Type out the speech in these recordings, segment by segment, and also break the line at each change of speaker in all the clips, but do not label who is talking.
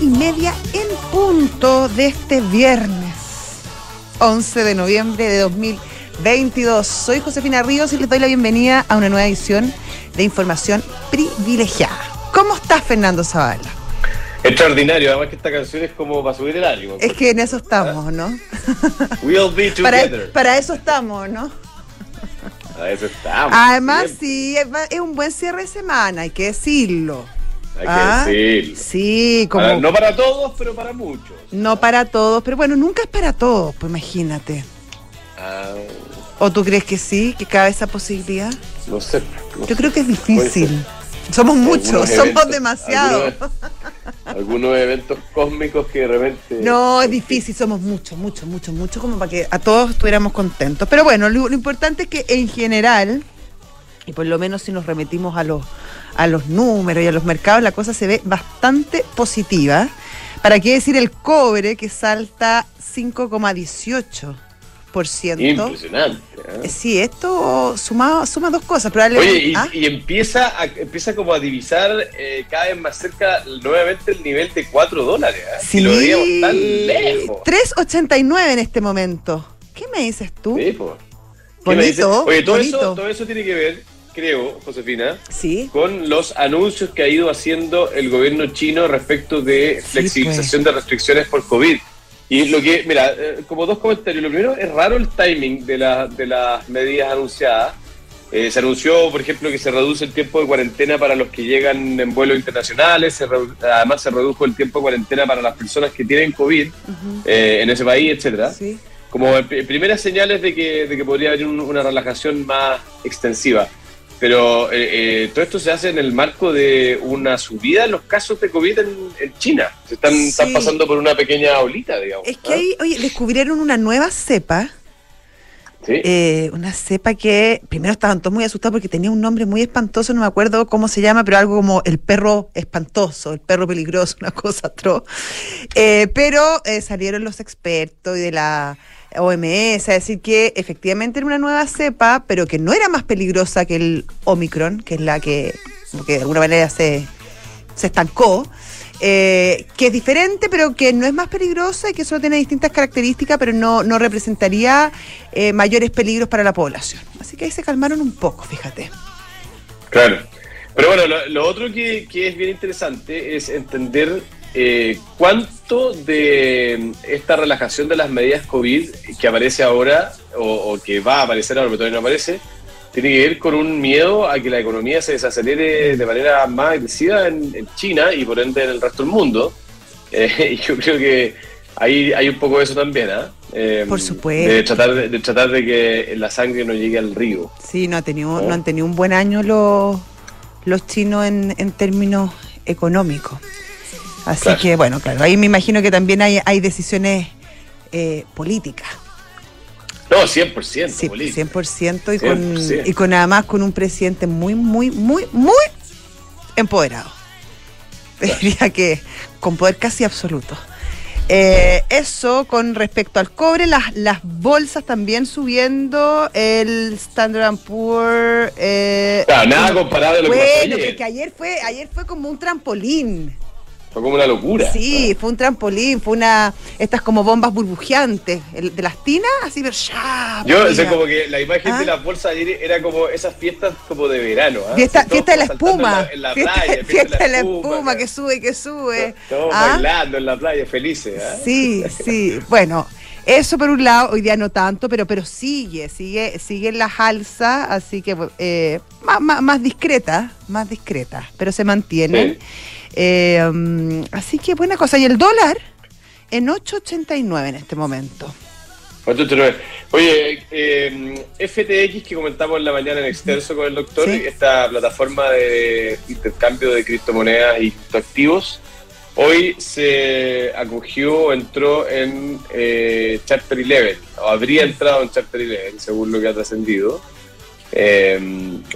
y media en punto de este viernes, 11 de noviembre de 2022. Soy Josefina Ríos y les doy la bienvenida a una nueva edición de Información Privilegiada. ¿Cómo estás, Fernando Zavala?
Extraordinario, además que esta canción es como para subir el ánimo.
Es que en eso estamos, ¿no?
We'll be together.
Para, para eso estamos, ¿no?
Para eso estamos.
Además, sí, es un buen cierre de semana, hay que decirlo.
Hay
Ah,
que decirlo.
Sí, como...
Para- no para todos, pero para muchos.
No para todos, pero bueno, nunca es para todos, pues imagínate.
Ah,
¿O tú crees que sí, que cabe esa posibilidad?
no sé. no
Yo creo que es difícil. Somos muchos,
Algunos
somos
eventos-
demasiados.
Algunos, algunos eventos cósmicos que de repente.
No, es difícil, somos muchos, muchos, muchos, muchos, como para que a todos estuviéramos contentos. Pero bueno, lo, lo importante es que en general, y por lo menos si nos remitimos a los, a los números y a los mercados, la cosa se ve bastante positiva. ¿Para qué decir el cobre que salta 5,18%?
Impresionante. ¿eh?
Sí, esto suma, suma dos cosas. Probablemente,
Oye, y,
¿Ah?
y empieza, a, empieza como a divisar eh, cada vez más cerca nuevamente el nivel de 4 dólares. ¿eh?
Sí,
Y lo veíamos tan lejos.
3.89 en este momento. ¿Qué me dices tú?
Sí, po. ¿Qué me dices?
Bonito,
Oye, todo eso, todo eso tiene que ver, creo, Josefina,
Sí.
con los anuncios que ha ido haciendo el gobierno chino respecto de
Sí,
flexibilización de restricciones por COVID. Y lo que, mira, eh, como dos comentarios. Lo primero, es raro el timing de, la- de las medidas anunciadas. Eh, se anunció, por ejemplo, que se reduce el tiempo de cuarentena para los que llegan en vuelos internacionales. se redu- además, se redujo el tiempo de cuarentena para las personas que tienen COVID
Ujú,
eh, en ese país, etcétera
sí.
como pri- primeras señales de que, de que podría haber un- una relajación más extensiva. Pero eh, eh, todo esto se hace en el marco de una subida en los casos de COVID en, en China. Se están,
Sí.
están pasando por una pequeña olita, digamos.
Es que
¿ah?
ahí, oye, descubrieron una nueva cepa.
Sí.
eh, una cepa que primero estaban todos muy asustados porque tenía un nombre muy espantoso, no me acuerdo cómo se llama, pero algo como el perro espantoso, el perro peligroso, una cosa atroz. Eh, pero eh, salieron los expertos y de la OMS a decir que efectivamente era una nueva cepa, pero que no era más peligrosa que el Omicron, que es la que, que de alguna manera se, se estancó. eh, que es diferente, pero que no es más peligrosa y que solo tiene distintas características, pero no, no representaría eh, mayores peligros para la población. Así que ahí se calmaron un poco, fíjate.
Claro. Pero bueno, lo, lo otro que, que es bien interesante es entender eh, cuánto de esta relajación de las medidas COVID que aparece ahora, o, o que va a aparecer ahora, pero todavía no aparece, tiene que ver con un miedo a que la economía se desacelere de manera más agresiva en, en China y por ende en el resto del mundo. Eh, y yo creo que ahí hay un poco de eso también, ¿ah? Eh,
Por supuesto.
De tratar de, de tratar de que la sangre no llegue al río.
Sí, no, ha tenido, no han tenido un buen año los, los chinos en, en términos económicos. Así
Claro.
que, bueno, claro, ahí me imagino que también hay, hay decisiones eh, políticas.
No, 100%.
Sí,
política.
100% y con,
100%.
y con además con un presidente muy, muy, muy, muy empoderado. Diría que con poder casi absoluto. Eh, eso con respecto al cobre, las, las bolsas también subiendo, el Standard Poor. Eh,
Claro, nada comparable a lo que pasó
bueno,
ayer.
porque ayer fue, ayer fue como un trampolín.
Fue como una locura.
Sí, fue un trampolín, fue una. Estas como bombas burbujeantes, el- de las tinas, así, pero ya.
Yo, o sea, como que la imagen
¿Ah?
de las bolsas ayer era como esas fiestas como de verano. ¿ah?
Fiesta, fiesta de la espuma.
En la, en la
fiesta,
playa,
fiesta de la espuma, que sube, que sube.
Todos
¿Ah?
bailando en la playa, felices. ¿ah?
Sí, sí. Bueno, eso por un lado, hoy día no tanto, pero, pero sigue, sigue, sigue en las alzas, así que eh, más, más, más discreta, más discreta, pero se mantienen. Eh, mm, así que buena cosa. Y el dólar en 8.89 en este momento.
¿Cuánto te lo ves? Oye, eh, FTX que comentamos en la mañana en extenso con el doctor,
Sí.
esta plataforma de intercambio de criptomonedas y criptoactivos, hoy se acogió, entró en eh, Chapter 11, o habría entrado en Chapter 11, según lo que ha trascendido. Eh,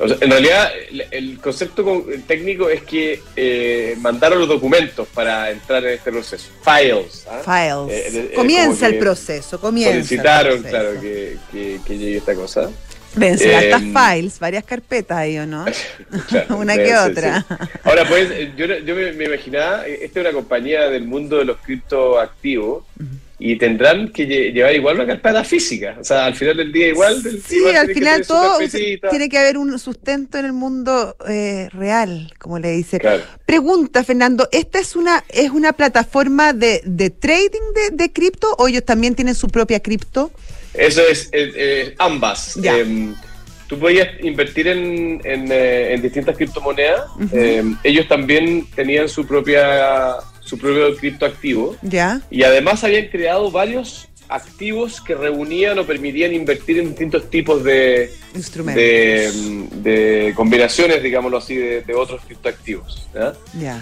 o sea, en realidad, el, el concepto con- técnico es que eh, mandaron los documentos para entrar en este proceso. Files. ¿ah?
Files.
Eh, eh,
comienza
como
el proceso, comienza. el
Solicitaron,
proceso.
claro, que, que, que llegue esta cosa.
Deben ser altas files, varias carpetas ahí, ¿o no?
Claro,
una que
ser,
otra.
sí. Ahora, pues, yo, yo me, me imaginaba, eh, esta es una compañía del mundo de los criptoactivos y tendrán que lle- llevar igual una carpeta física. O sea, al final del día igual. del-
Sí,
igual
al final todo tiene que haber un sustento en el mundo eh, real, como le dice.
Claro.
Pregunta, Fernando, ¿esta es una es una plataforma de, de trading de, de cripto o ellos también tienen su propia cripto?
Eso es, eh, eh, ambas.
Ya.
Em, tú podías invertir en, en, eh, en distintas criptomonedas. Em, ellos también tenían su propia su propio criptoactivo
¿Ya?
y además habían creado varios activos que reunían o permitían invertir en distintos tipos de, de, mm, de combinaciones, digámoslo así, de, de otros criptoactivos.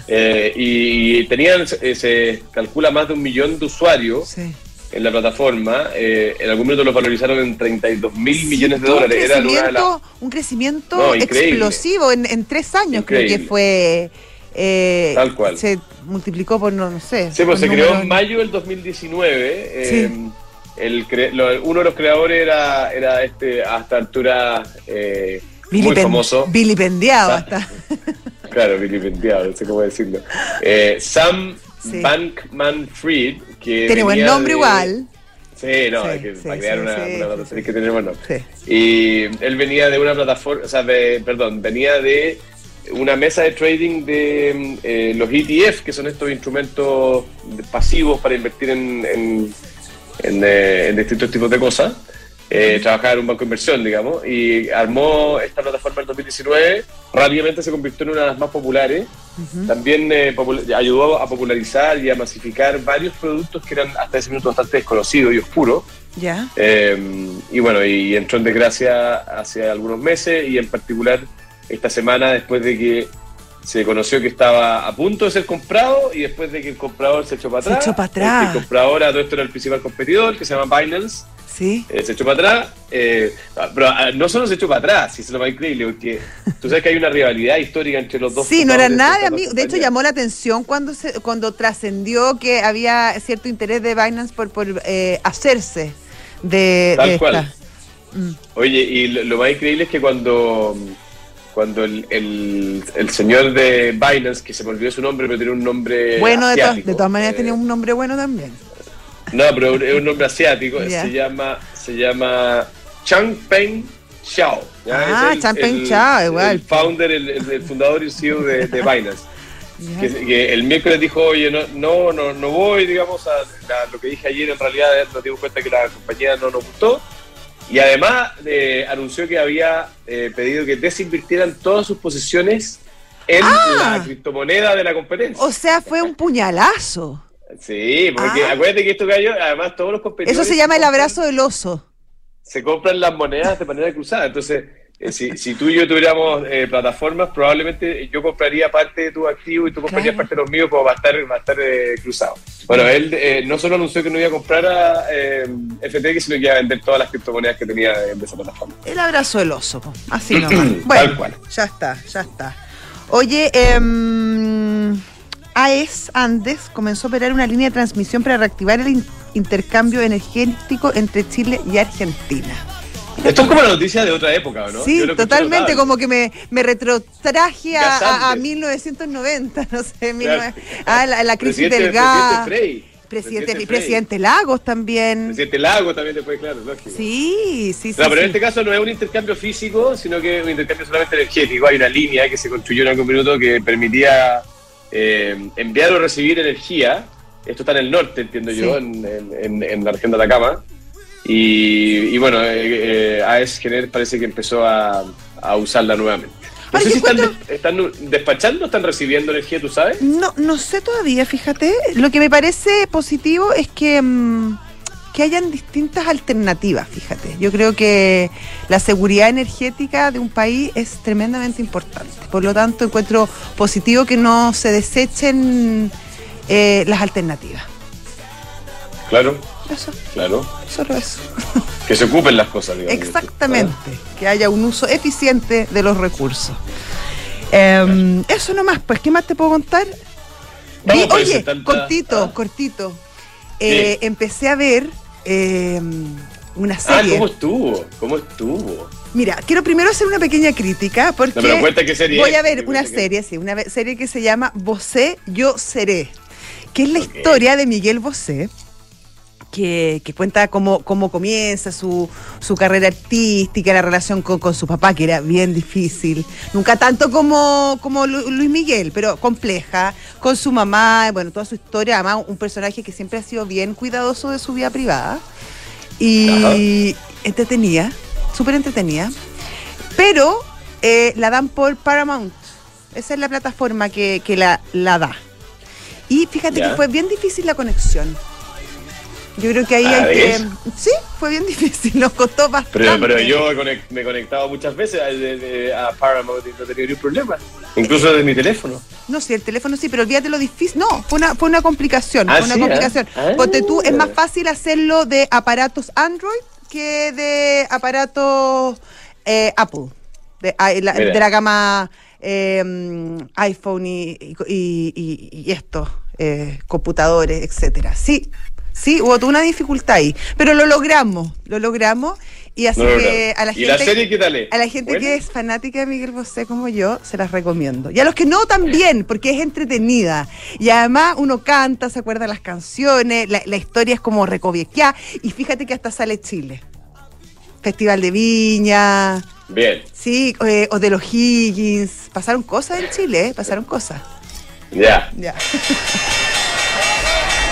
Eh, y tenían, eh, se calcula más de un millón de usuarios
Sí.
En la plataforma. eh, en algún momento lo valorizaron en 32 mil
Sí,
millones de dólares.
Un
Era
crecimiento,
las-
un crecimiento
No,
explosivo en, en tres años, creo que fue. eh,
Tal cual.
Se multiplicó por, no, no sé.
Sí, pues se creó en mayo del 2019. eh, el cre- lo- uno de los creadores era, era este hasta altura eh, muy famoso.
Vilipendiado hasta.
Claro, vilipendiado, no sé cómo decirlo. Eh, Sam
Sí.
Bankman Fried, que.
Tiene buen nombre
de-
igual.
Sí, no,
Sí,
es que
sí,
para crear
sí,
una, una plataforma tenés que tener buen nombre. Y él venía de una plataforma, o sea, de- perdón, venía de una mesa de trading de eh, los ETF, que son estos instrumentos pasivos para invertir en, en, en, eh, en distintos tipos de cosas. Eh, trabajaba en un banco de inversión, digamos, y armó esta plataforma en 2019. Rápidamente se convirtió en una de las más populares. También eh, popul- ayudó a popularizar y a masificar varios productos que eran hasta ese minuto bastante desconocidos y oscuros.
Ya.
Eh, y bueno, y entró en desgracia hace algunos meses y en particular esta semana después de que se conoció que estaba a punto de ser comprado y después de que el comprador se echó para
Se
atrás.
echó para atrás.
El comprador, a todo esto era el principal competidor que se llama Binance.
Sí.
eh, se echó para atrás, eh, pero ah, no solo se echó para atrás, si es lo más increíble, porque tú sabes que hay una rivalidad histórica entre los dos.
Sí, no era nada de amigo. De hecho, llamó la atención cuando se, cuando trascendió que había cierto interés de Binance por, por eh, hacerse de,
Tal
de
cual.
esta. Mm.
Oye, y lo, lo más increíble es que cuando, cuando el, el- el señor de Binance, que se me olvidó su nombre, pero tiene un nombre.
Bueno, de, to- de todas maneras
eh,
tenía un nombre bueno también.
No, pero es un nombre asiático, se llama se llama Changpeng Xiao. ¿ya?
Ah,
el-
Changpeng Xiao, igual.
El founder, el, fundador y CEO de, de Binance. Que el miércoles dijo, oye, no, no, no, no voy, digamos, a, a lo que dije ayer, en realidad nos dimos cuenta que la compañía no nos gustó. Y además eh, anunció que había eh, pedido que desinvirtieran todas sus posiciones en
Ah.
la criptomoneda de la competencia.
O sea, fue un puñalazo.
sí, porque
Ah.
acuérdate que estos gallos, además todos los competidores...
Eso se llama el abrazo del oso.
Se compran las monedas de manera cruzada. Entonces, si, si tú y yo tuviéramos eh, plataformas, probablemente yo compraría parte de tu activo y tú comprarías
Claro.
parte de los míos, como va a estar, va a estar eh, cruzado. Bueno, él eh, no solo anunció que no iba a comprar a eh, FTX, sino que iba a vender todas las criptomonedas que tenía de esa plataforma.
El abrazo del oso. Así nomás. Bueno,
Tal cual.
ya está, ya está. Oye, em, AES Andes comenzó a operar una línea de transmisión para reactivar el in- intercambio energético entre Chile y Argentina.
Esto es como la noticia de otra época, ¿no?
Sí, totalmente, como que me, me retrotraje a, a- a
Gasantes.
1990, no sé,
Claro.
19 ah, la, la crisis
Presidente-
del gas.
Presidente Frey.
Presidente, presidente Lagos también.
Presidente Lago también después, claro, lógico.
Sí, sí, sí.
No, pero en este caso no es un intercambio físico, sino que es un intercambio solamente energético. Hay una línea que se construyó en algún minuto que permitía eh, enviar o recibir energía. Esto está en el norte, entiendo
Sí.
yo, en- en la región de Atacama. Y, y bueno, eh, eh, AES Gener parece que empezó a, a usarla nuevamente. No sé si están, despachando están recibiendo energía, ¿tú sabes?
No, no sé todavía, fíjate. Lo que me parece positivo es que, mm, que hayan distintas alternativas, fíjate. Yo creo que la seguridad energética de un país es tremendamente importante. Por lo tanto, encuentro positivo que no se desechen eh, las alternativas.
Claro,
Eso,
claro.
solo eso.
Que se ocupen las cosas, digamos.
Exactamente. Que haya un uso eficiente de los recursos. Em, eso nomás, pues, ¿qué más te puedo contar? Oye,
tanta-
cortito,
ah.
cortito. Eh. Empecé a ver em, una
Ah,
serie.
¿cómo estuvo? ¿Cómo estuvo?
Mira, quiero primero hacer una pequeña crítica porque
No, pero qué serie
voy a ver una
que-
serie, sí, una serie que se llama Bosé, yo seré, que es la historia de Miguel Bosé, que, que cuenta cómo, cómo comienza su, su carrera artística, la relación con, con su papá, que era bien difícil, nunca tanto como, como Lu- Luis Miguel, pero compleja, con su mamá, bueno, toda su historia, además un personaje que siempre ha sido bien cuidadoso de su vida privada y entretenida, súper entretenida. Pero eh, la dan por Paramount. Esa es la plataforma que, que la, la da. Y fíjate
Ya.
que fue bien difícil la conexión. Yo creo que ahí
Ah,
hay que. Sí, fue bien difícil, nos costó bastante.
Pero, pero yo me he conectado muchas veces a, de- de- a Paramount y no tenido ningún problema. Incluso desde mi teléfono.
No, sí, el teléfono sí, pero olvídate lo difícil. No, fue una, fue una complicación.
Ah,
fue una
sí,
complicación.
ah.
Ponte tú, es
Ah.
más fácil hacerlo de aparatos Android que de aparatos eh, Apple. De, ah, la, de la gama eh, iPhone y, y, y- y esto, eh, computadores, etcétera. Sí, sí, hubo toda una dificultad ahí. Pero lo logramos, lo logramos. Y así
No, no,
que a la
¿Y
gente.
la serie qué tal es?
A la gente que es fanática de Miguel Bosé como yo, se las recomiendo. Y a los que no, también, porque es entretenida. Y además uno canta, se acuerda las canciones, la, la historia es como recoviequeada. Y fíjate que hasta sale Chile. Festival de Viña,
Bien,
sí, eh, o de los Higgins. Pasaron cosas en Chile, ¿eh? Pasaron cosas.
ya.
Ya.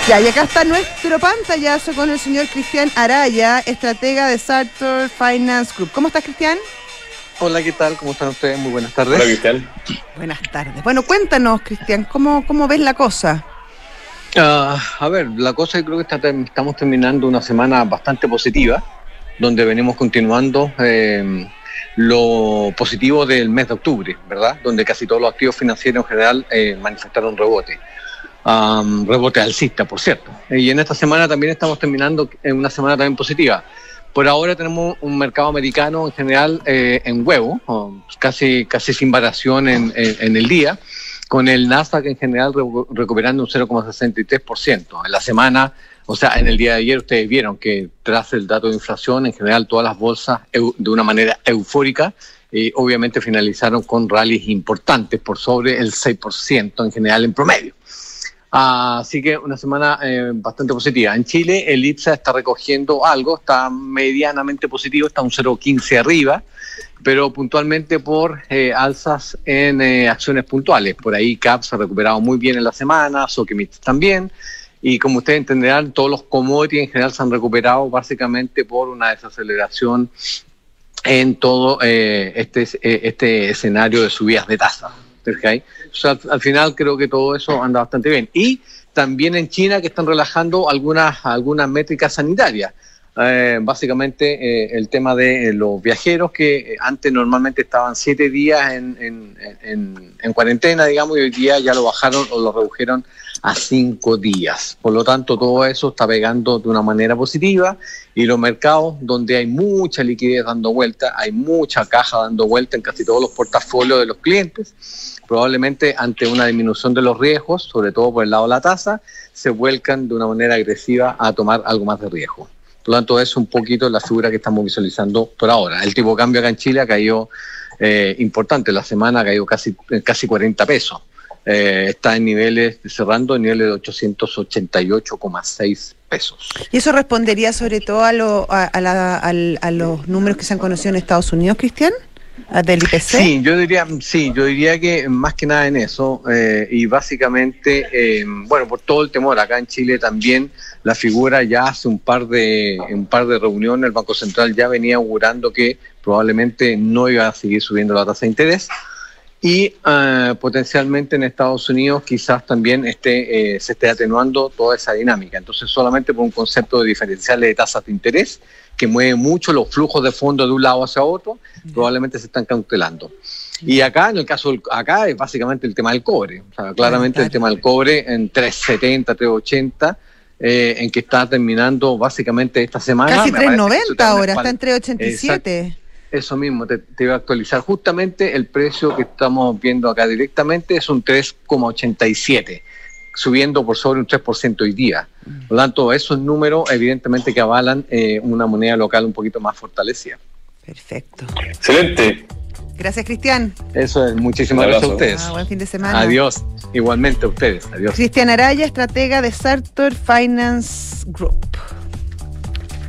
Ya, y acá está nuestro pantallazo con el señor Cristian Araya, estratega de Sartor Finance Group. ¿Cómo estás, Cristian?
Hola, ¿qué tal? ¿Cómo están ustedes? Muy buenas tardes.
Hola, Cristian.
Buenas tardes. Bueno, cuéntanos, Cristian, ¿cómo, cómo ves la cosa?
Ah, a ver, la cosa yo creo que está estamos terminando una semana bastante positiva, donde venimos continuando eh, lo positivo del mes de octubre, ¿verdad? Donde casi todos los activos financieros en general eh, manifestaron rebote. Am, rebote alcista, por cierto. Y en esta semana también estamos terminando en una semana también positiva. Por ahora tenemos un mercado americano en general eh, en huevo, um, casi, casi sin variación en, en- en el día, con el Nasdaq en general recu- recuperando un 0,63%. En la semana, o sea, en el día de ayer ustedes vieron que tras el dato de inflación, en general todas las bolsas de una manera eufórica, eh, obviamente finalizaron con rallies importantes por sobre el 6% en general en promedio. Así que una semana eh, bastante positiva. En Chile el IPSA está recogiendo algo, está medianamente positivo, está un 0,15 arriba, pero puntualmente por eh, alzas en eh, acciones puntuales. Por ahí CAP se ha recuperado muy bien en la semana, Sokimich también. Y como ustedes entenderán, todos los commodities en general se han recuperado básicamente por una desaceleración en todo este, este escenario de subidas de tasa. O sea, al final creo que todo eso anda bastante bien. Y también en China que están relajando algunas, algunas métricas sanitarias. Eh, básicamente eh, el tema de eh, los viajeros que antes normalmente estaban siete días en, en cuarentena, digamos, y hoy día ya lo bajaron o lo redujeron a cinco días. Por lo tanto, todo eso está pegando de una manera positiva y los mercados donde hay mucha liquidez dando vuelta, hay mucha caja dando vuelta en casi todos los portafolios de los clientes, probablemente ante una disminución de los riesgos, sobre todo por el lado de la tasa, se vuelcan de una manera agresiva a tomar algo más de riesgo. Por lo tanto, es un poquito la figura que estamos visualizando por ahora. El tipo de cambio acá en Chile ha caído eh, importante, la semana ha caído casi, casi 40 pesos. Eh, está en niveles, cerrando en niveles de 888,6 pesos.
¿Y eso respondería sobre todo a, lo, a, a la- al- a los números que se han conocido en Estados Unidos, Cristian? ¿A ¿Del IPC?
Sí, yo diría, sí, yo diría que más que nada en eso eh, y básicamente, eh, bueno, por todo el temor acá en Chile también la figura ya hace un par de un par de reuniones el Banco Central ya venía augurando que probablemente no iba a seguir subiendo la tasa de interés y eh, potencialmente en Estados Unidos quizás también esté, eh, se esté atenuando toda esa dinámica. Entonces solamente por un concepto de diferenciales de tasas de interés que mueve mucho los flujos de fondos de un lado hacia otro, probablemente se están cautelando. Y acá, en el caso del, acá es básicamente el tema del cobre. O sea, claramente el tema del cobre en 370, 380, eh, en que está terminando básicamente esta semana.
Casi
Me parece que eso
390
también
ahora,
es
está en 387.
Eso mismo, te, te iba a actualizar. Justamente el precio que estamos viendo acá directamente es un 3,87, subiendo por sobre un 3% hoy día. Por lo tanto, esos números evidentemente que avalan eh, una moneda local un poquito más fortalecida.
Perfecto.
Excelente.
Gracias, Cristian.
Eso es, muchísimas gracias a ustedes.
Ah, buen fin de semana.
Adiós. Igualmente a ustedes. Adiós.
Cristian Araya, estratega de Sartor Finance Group.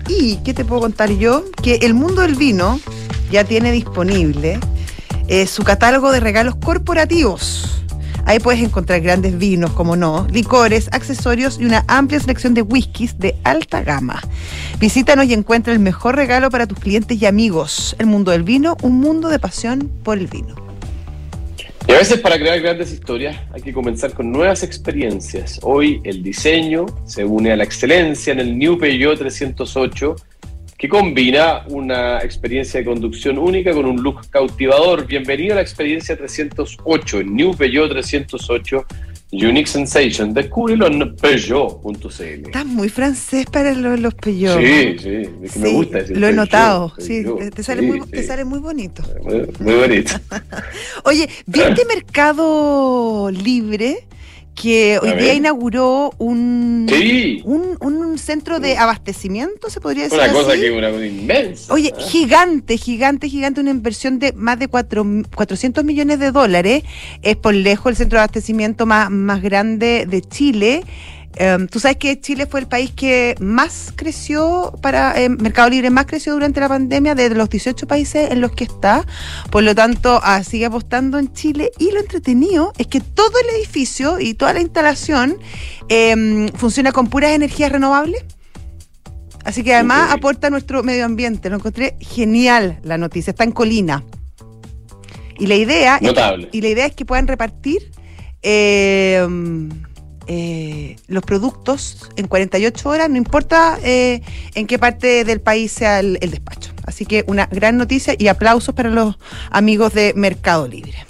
¿Y qué te puedo contar yo? Que el mundo del vino ya tiene disponible eh, su catálogo de regalos corporativos. Ahí puedes encontrar grandes vinos, como no, licores, accesorios y una amplia selección de whiskies de alta gama. Visítanos y encuentra el mejor regalo para tus clientes y amigos. El mundo del vino, un mundo de pasión por el vino.
Y a veces para crear grandes historias hay que comenzar con nuevas experiencias. Hoy el diseño se une a la excelencia en el New Peugeot 308 que combina una experiencia de conducción única con un look cautivador. Bienvenido a la experiencia 308 en New Peugeot 308 Unique Sensation. Descúbrelo en Peugeot.cl.
Estás muy francés para los, los Peugeot.
Sí, sí, es que me gusta decir
Lo he
Peugeot,
notado, sí, te sale,
Sí,
muy,
sí.
te sale muy bonito.
Muy, muy bonito.
Oye, ¿viste Mercado Libre que hoy día inauguró un,
Sí.
un, un centro de abastecimiento, se podría decir
Una cosa
así?
que una cosa inmensa.
Oye,
¿eh?
gigante, gigante, gigante, una inversión de más de cuatro, 400 millones de dólares. Es por lejos el centro de abastecimiento más, más grande de Chile. Em, Tú sabes que Chile fue el país que más creció para em, Mercado Libre, más creció durante la pandemia de los 18 países en los que está. Por lo tanto, ah, sigue apostando en Chile. Y lo entretenido es que todo el edificio y toda la instalación em, funciona con puras energías renovables. Así que además aporta a nuestro medio ambiente. Lo encontré genial la noticia. Está en Colina. Y la idea,
Notable.
y la idea es que puedan repartir eh, eh, los productos en 48 horas, no importa eh, en qué parte del país sea el, el despacho. Así que una gran noticia y aplausos para los amigos de Mercado Libre.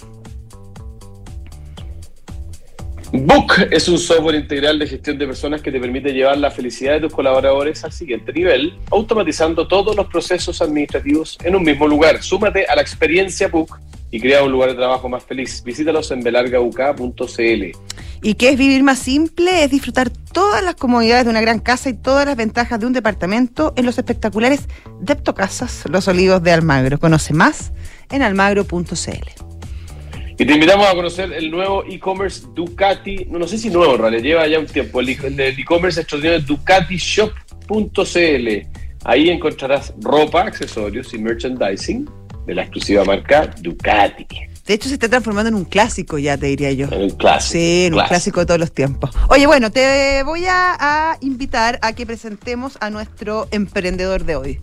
Book es un software integral de gestión de personas que te permite llevar la felicidad de tus colaboradores al siguiente nivel, automatizando todos los procesos administrativos en un mismo lugar. Súmate a la experiencia Book y crea un lugar de trabajo más feliz. Visítalos en belargauk.cl.
¿Y qué es vivir más simple? Es disfrutar todas las comodidades de una gran casa y todas las ventajas de un departamento en los espectaculares Deptocasas Los Olivos de Almagro. Conoce más en almagro.cl.
Y te invitamos a conocer el nuevo e-commerce Ducati, no, no sé si nuevo realidad, lleva ya un tiempo, el e- e-commerce extraordinario ducatishop.cl. Ahí encontrarás ropa, accesorios y merchandising de la exclusiva marca Ducati.
De hecho, se está transformando en un clásico ya, te diría yo.
En un clásico.
Sí, en un clásico de todos los tiempos. Oye, bueno, te voy a, a invitar a que presentemos a nuestro emprendedor de hoy.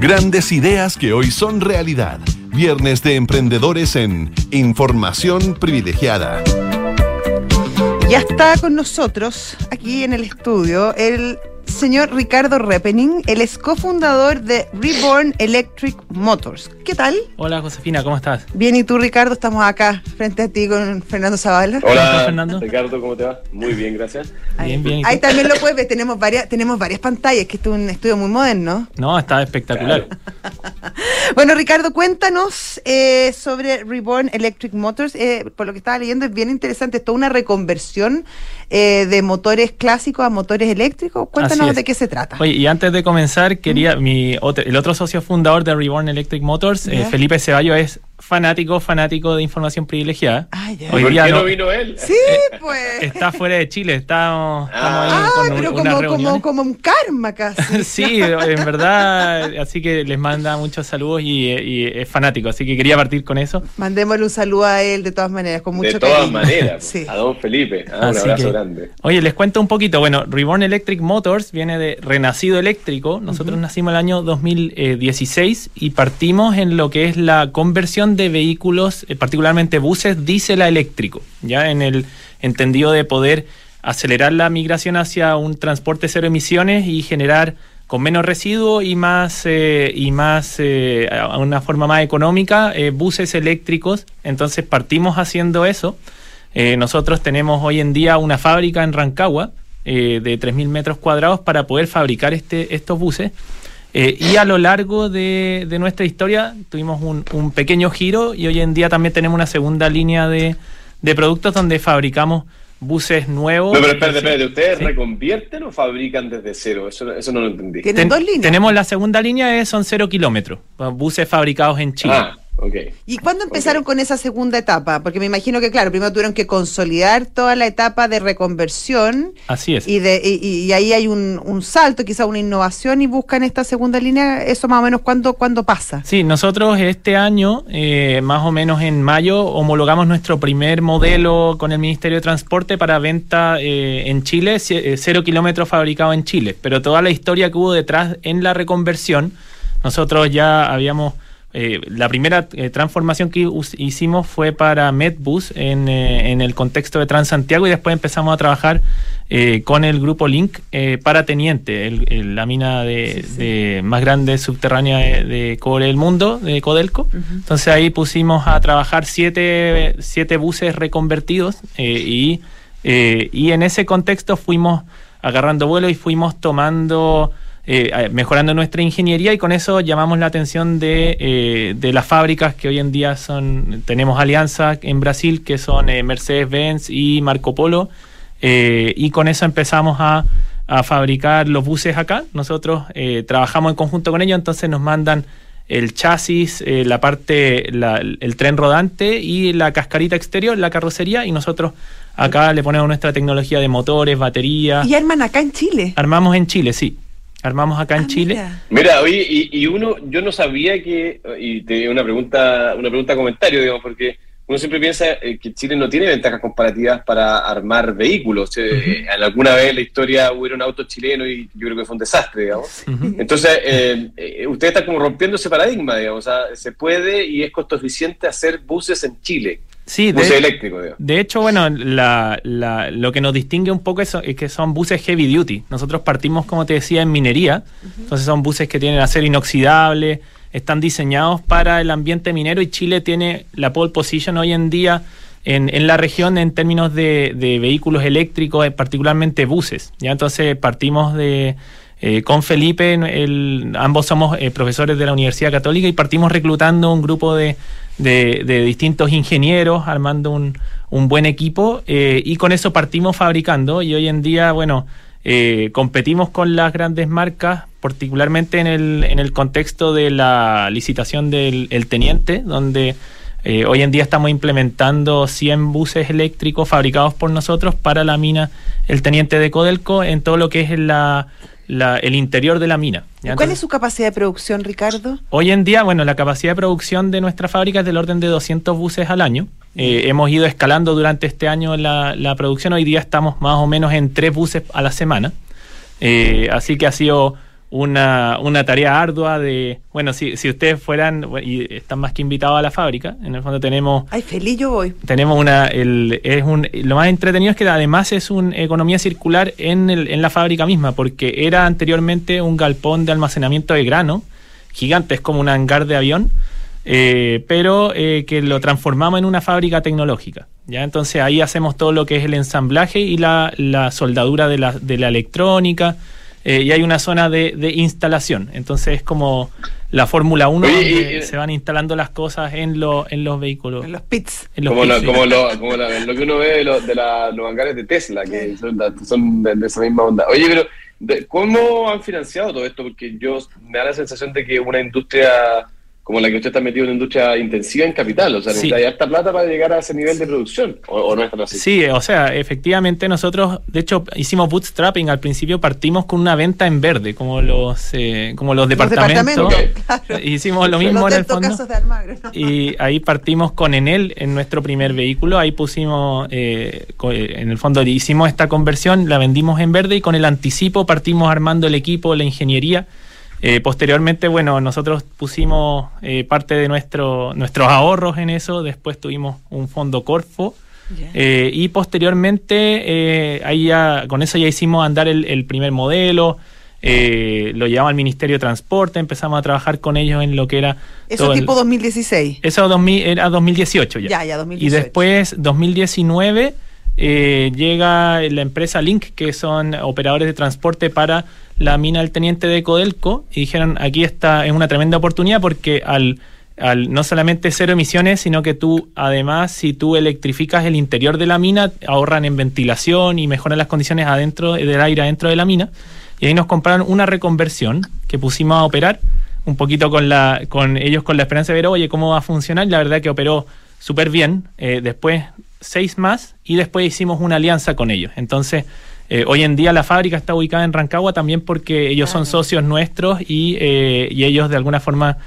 Grandes ideas que hoy son realidad. Viernes de emprendedores en Información Privilegiada.
Ya está con nosotros aquí en el estudio el señor Ricardo Repening. Él es cofundador de Reborn Electric Motors. ¿Qué tal?
Hola Josefina, ¿cómo estás?
Bien, ¿y tú, Ricardo? Estamos acá frente a ti con Fernando Zavala.
Hola,
estás, Fernando?
Ricardo, ¿cómo te va? Muy bien, gracias.
Bien, bien. ¿y tú?
Ahí también lo puedes ver, tenemos varias, tenemos varias pantallas, que esto es un estudio muy moderno.
No, está espectacular.
Bueno, Ricardo, cuéntanos eh, sobre Reborn Electric Motors. Eh, por lo que estaba leyendo, es bien interesante. Es toda una reconversión eh, de motores clásicos a motores eléctricos. Cuéntanos De qué se trata.
Oye, y antes de comenzar, quería mi otro- el otro socio fundador de Reborn Electric Motors, eh. Felipe Ceballos, es fanático, fanático de información privilegiada.
Ah, ya.
Hoy
¿Por
día
qué no,
no-
vino él?
Sí, pues.
Está fuera de Chile, estamos, estamos
Ah.
ahí con un-
pero como, como,
reuniones.
como un karma casi.
Sí, en verdad, así que les manda muchos saludos y, y es fanático, así que quería partir con eso.
Mandémosle un saludo a él de todas maneras, con mucho
de todas
cariño.
maneras,
Sí.
a don Felipe. Ah, un
Así
abrazo
que-
grande.
Oye, les cuento un poquito. Bueno, Reborn Electric Motors viene de Renacido Eléctrico. Nosotros nacimos el año 2016 y partimos en lo que es la conversión de vehículos, eh, particularmente buses diésel a eléctrico, ya en el entendido de poder acelerar la migración hacia un transporte cero emisiones y generar con menos residuos y más eh, y más eh, a una forma más económica buses eléctricos. Entonces partimos haciendo eso. Nosotros tenemos hoy en día una fábrica en Rancagua de 3.000 metros cuadrados para poder fabricar este, estos buses. Eh, y a lo largo de, de nuestra historia tuvimos un, un pequeño giro y hoy en día también tenemos una segunda línea de, de productos donde fabricamos buses nuevos.
No, pero espérate, espérate, ¿ustedes reconvierten o fabrican desde cero? Eso, eso no lo entendí.
Tienen dos líneas.
Tenemos la segunda línea, es, son cero kilómetros, buses fabricados en Chile.
Ah,
¿Y cuándo empezaron con esa segunda etapa? Porque me imagino que, claro, primero tuvieron que consolidar toda la etapa de reconversión
Así es.
y, de, y, y ahí hay un, un salto, quizá una innovación y buscan esta segunda línea. ¿Eso más o menos cuándo, cuándo pasa?
Sí, nosotros este año, eh, más o menos en mayo, homologamos nuestro primer modelo con el Ministerio de Transporte para venta eh, en Chile, eh, cero kilómetros fabricado en Chile. Pero toda la historia que hubo detrás en la reconversión, nosotros ya habíamos... eh, la primera eh, transformación que hicimos fue para Medbus en, eh, en el contexto de Transantiago y después empezamos a trabajar con el grupo Link para Teniente, el- el- la mina de, de más grande subterránea de, de cobre del mundo, de Codelco. Entonces ahí pusimos a trabajar siete, siete buses reconvertidos y, y en ese contexto fuimos agarrando vuelo y fuimos tomando... eh, eh, mejorando nuestra ingeniería y con eso llamamos la atención de, eh, de las fábricas que hoy en día son, tenemos alianzas en Brasil que son eh, Mercedes-Benz y Marco Polo eh, y con eso empezamos a, a fabricar los buses acá. Nosotros eh, trabajamos en conjunto con ellos, entonces nos mandan el chasis, la parte, la- el tren rodante y la cascarita exterior, la carrocería, y nosotros acá le ponemos nuestra tecnología de motores, baterías.
Y arman acá en Chile.
Armamos en Chile, sí. Armamos acá en
Ah,
Chile.
mira.
Mira, oye, y, y uno, yo no sabía que, y te una pregunta, una pregunta comentario, digamos, porque uno siempre piensa eh, que Chile no tiene ventajas comparativas para armar vehículos. Eh, alguna vez en la historia hubieron autos chilenos y yo creo que fue un desastre, digamos. Entonces, eh, eh, usted está como rompiendo ese paradigma, digamos. O sea, se puede y es costo eficiente hacer buses en Chile.
Sí,
buses
de,
eléctricos, digamos.
de hecho, bueno, la, la- lo que nos distingue un poco es, es que son buses heavy duty. Nosotros partimos, como te decía, en minería. Entonces son buses que tienen acero inoxidable, están diseñados para el ambiente minero y Chile tiene la pole position hoy en día en, en la región en términos de, de vehículos eléctricos, eh, particularmente buses. ¿ya? Entonces partimos de... eh, con Felipe, el- ambos somos eh, profesores de la Universidad Católica y partimos reclutando un grupo de, de- distintos ingenieros, armando un, un buen equipo eh, y con eso partimos fabricando y hoy en día, bueno, eh, competimos con las grandes marcas, particularmente en el, en el contexto de la licitación del el Teniente, donde hoy en día estamos implementando 100 buses eléctricos fabricados por nosotros para la mina El Teniente de Codelco en todo lo que es la, la- el interior de la mina. ¿ya?
¿Cuál es su capacidad de producción, Ricardo?
Hoy en día, bueno, la capacidad de producción de nuestra fábrica es del orden de 200 buses al año. Eh, hemos ido escalando durante este año la, la producción. Hoy día estamos más o menos en tres buses a la semana. Eh, así que ha sido una, una tarea ardua de, bueno, si, si ustedes fueran y están más que invitados a la fábrica, en el fondo tenemos
Ay, feliz yo voy.
tenemos una el, es un lo más entretenido es que además es una economía circular en, el- en la fábrica misma porque era anteriormente un galpón de almacenamiento de grano gigante es como un hangar de avión eh, pero eh, que lo transformamos en una fábrica tecnológica ya entonces ahí hacemos todo lo que es el ensamblaje y la, la soldadura de la, de la electrónica eh, y hay una zona de, de instalación entonces es como la Fórmula 1
Oye,
donde
y-
se van instalando las cosas en, lo, en los vehículos
En los pits.
en los
Como, lo,
pits,
como,
sí.
lo, como la- lo que uno ve de, lo- de la- los hangares de Tesla, que son, son de, de esa misma onda. Oye, pero de- ¿cómo han financiado todo esto? Porque yo me da la sensación de que una industria como la que usted está metido, una industria intensiva en capital, o sea,
Sí.
necesita harta plata para llegar a ese nivel de producción, o, o no es tan así.
Sí, o sea, efectivamente nosotros, de hecho, hicimos bootstrapping. Al principio partimos con una venta en verde, como los, eh, como los departamentos.
departamentos, claro.
Hicimos lo
Los
mismo en el fondo.
casos de Almagro, ¿no?
Y ahí partimos con Enel en nuestro primer vehículo. Ahí pusimos, eh, co- eh, en el fondo hicimos esta conversión, la vendimos en verde y con el anticipo partimos armando el equipo, la ingeniería. Eh, posteriormente, bueno, nosotros pusimos eh, parte de nuestro, nuestros ahorros en eso. Después tuvimos un fondo Corfo. Eh, y posteriormente, ahí ya, con eso ya hicimos andar el, el primer modelo, lo llevamos al Ministerio de Transporte, empezamos a trabajar con ellos en lo que era...
Eso
el-
tipo 2016.
eso 2000 era 2018 ya.
Ya, ya, 2018.
Y después, 2019, eh, llega la empresa Link, que son operadores de transporte para la mina del Teniente de Codelco, y dijeron, aquí está, es una tremenda oportunidad porque al al, no solamente cero emisiones, sino que tú, además, si tú electrificas el interior de la mina, ahorran en ventilación y mejoran las condiciones adentro del aire adentro de la mina. Y ahí nos compraron una reconversión que pusimos a operar, un poquito con, la, con ellos con la esperanza de ver, oye, cómo va a funcionar. La verdad que operó súper bien. Eh, después seis más y después hicimos una alianza con ellos. Entonces, eh, hoy en día la fábrica está ubicada en Rancagua también porque ellos son socios nuestros y, eh, y ellos de alguna forma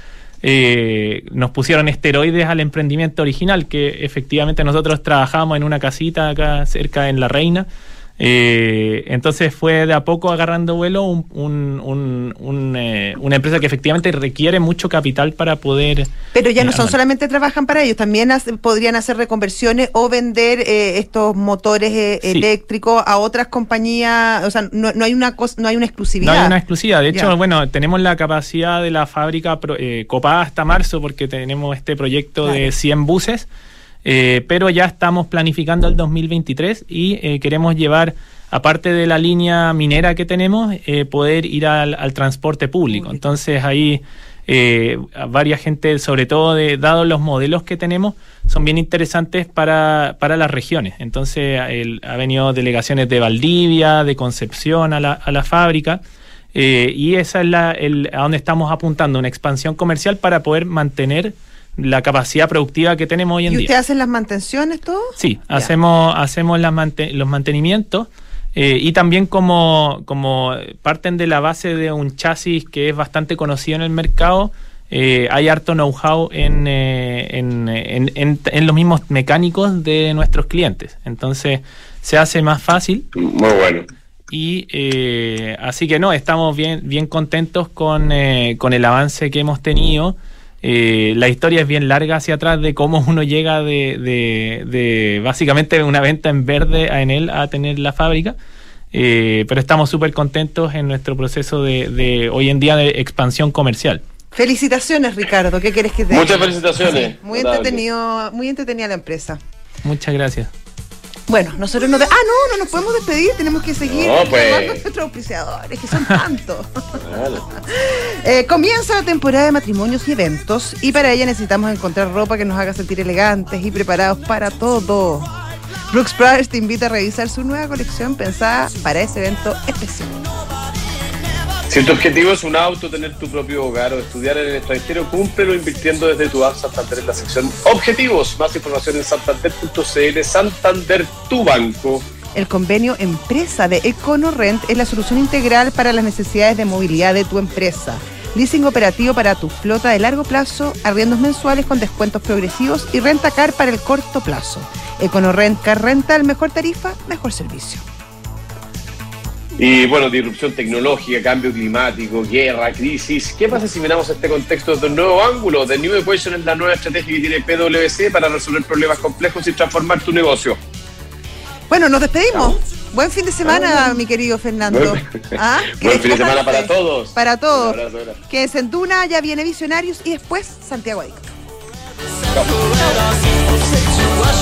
eh, nos pusieron esteroides al emprendimiento original, que efectivamente nosotros trabajábamos en una casita acá cerca en La Reina. Eh, entonces fue de a poco agarrando vuelo un, un, un, un, eh, una empresa que efectivamente requiere mucho capital para poder...
Pero ya no
eh,
son solamente trabajan para ellos, también hace- podrían hacer reconversiones o vender eh, estos motores eh,
Sí.
eléctricos a otras compañías. O sea, no, no hay una cosa, no hay una
No
exclusividad.
hay una exclusiva. De hecho,
Ya.
bueno, tenemos la capacidad de la fábrica pro- eh, copada hasta marzo porque tenemos este proyecto de
Claro.
100 buses, eh, pero ya estamos planificando el 2023 y eh, queremos llevar, aparte de la línea minera que tenemos, eh, poder ir al, al transporte público. Entonces ahí eh, varias gente, sobre todo de, dados los modelos que tenemos, son bien interesantes para, para las regiones. Entonces el- ha venido delegaciones de Valdivia, de Concepción a la, a la fábrica. y esa es la, el, a donde estamos apuntando, una expansión comercial para poder mantener la capacidad productiva que tenemos hoy en
¿Y
día.
ustedes hacen las mantenciones todo?
Sí,
Ya.
hacemos, hacemos las mante- los mantenimientos eh, y también como, como parten de la base de un chasis que es bastante conocido en el mercado, eh, hay harto know-how en, eh, en, en- en- en los mismos mecánicos de nuestros clientes. Entonces se hace más fácil
Muy bueno.
y eh, así que no, estamos bien, bien contentos con, eh, con el avance que hemos tenido. Eh, la historia es bien larga hacia atrás de cómo uno llega de, de, de básicamente una venta en verde a Enel a tener la fábrica. Eh, pero estamos súper contentos en nuestro proceso de, de hoy en día de expansión comercial.
Felicitaciones, Ricardo. ¿Qué quieres que te
Muchas
diga?
felicitaciones.
Sí, muy entretenido, muy entretenida la empresa.
Muchas gracias.
Bueno, nosotros no... de- Ah, no, no nos podemos despedir, tenemos que seguir
No, pues.
nuestros auspiciadores, que son tantos.
Claro.
Eh, comienza la temporada de matrimonios y eventos y para ella necesitamos encontrar ropa que nos haga sentir elegantes y preparados para todo. Brooks Brothers te invita a revisar su nueva colección pensada para ese evento especial.
Si tu objetivo es un auto, tener tu propio hogar o estudiar en el extranjero, cúmplelo invirtiendo desde tu app Santander en la sección Objetivos. Más información en santander.cl. Santander, tu banco.
El convenio Empresa de EconoRent es la solución integral para las necesidades de movilidad de tu empresa. Leasing operativo para tu flota de largo plazo, arriendos mensuales con descuentos progresivos y renta car para el corto plazo. EconoRent Car Rental, mejor tarifa, mejor servicio.
Y bueno, disrupción tecnológica, cambio climático, guerra, crisis. ¿Qué pasa si miramos este contexto desde un nuevo ángulo? The New Equation es la nueva estrategia que tiene PwC para resolver problemas complejos y transformar tu negocio.
Bueno, nos despedimos. Buen fin de semana, mi querido Fernando.
Buen-
¿Ah?
Buen fin de semana para todos.
Para todos. Que en Duna ya viene Visionarios y después Santiago Adicto.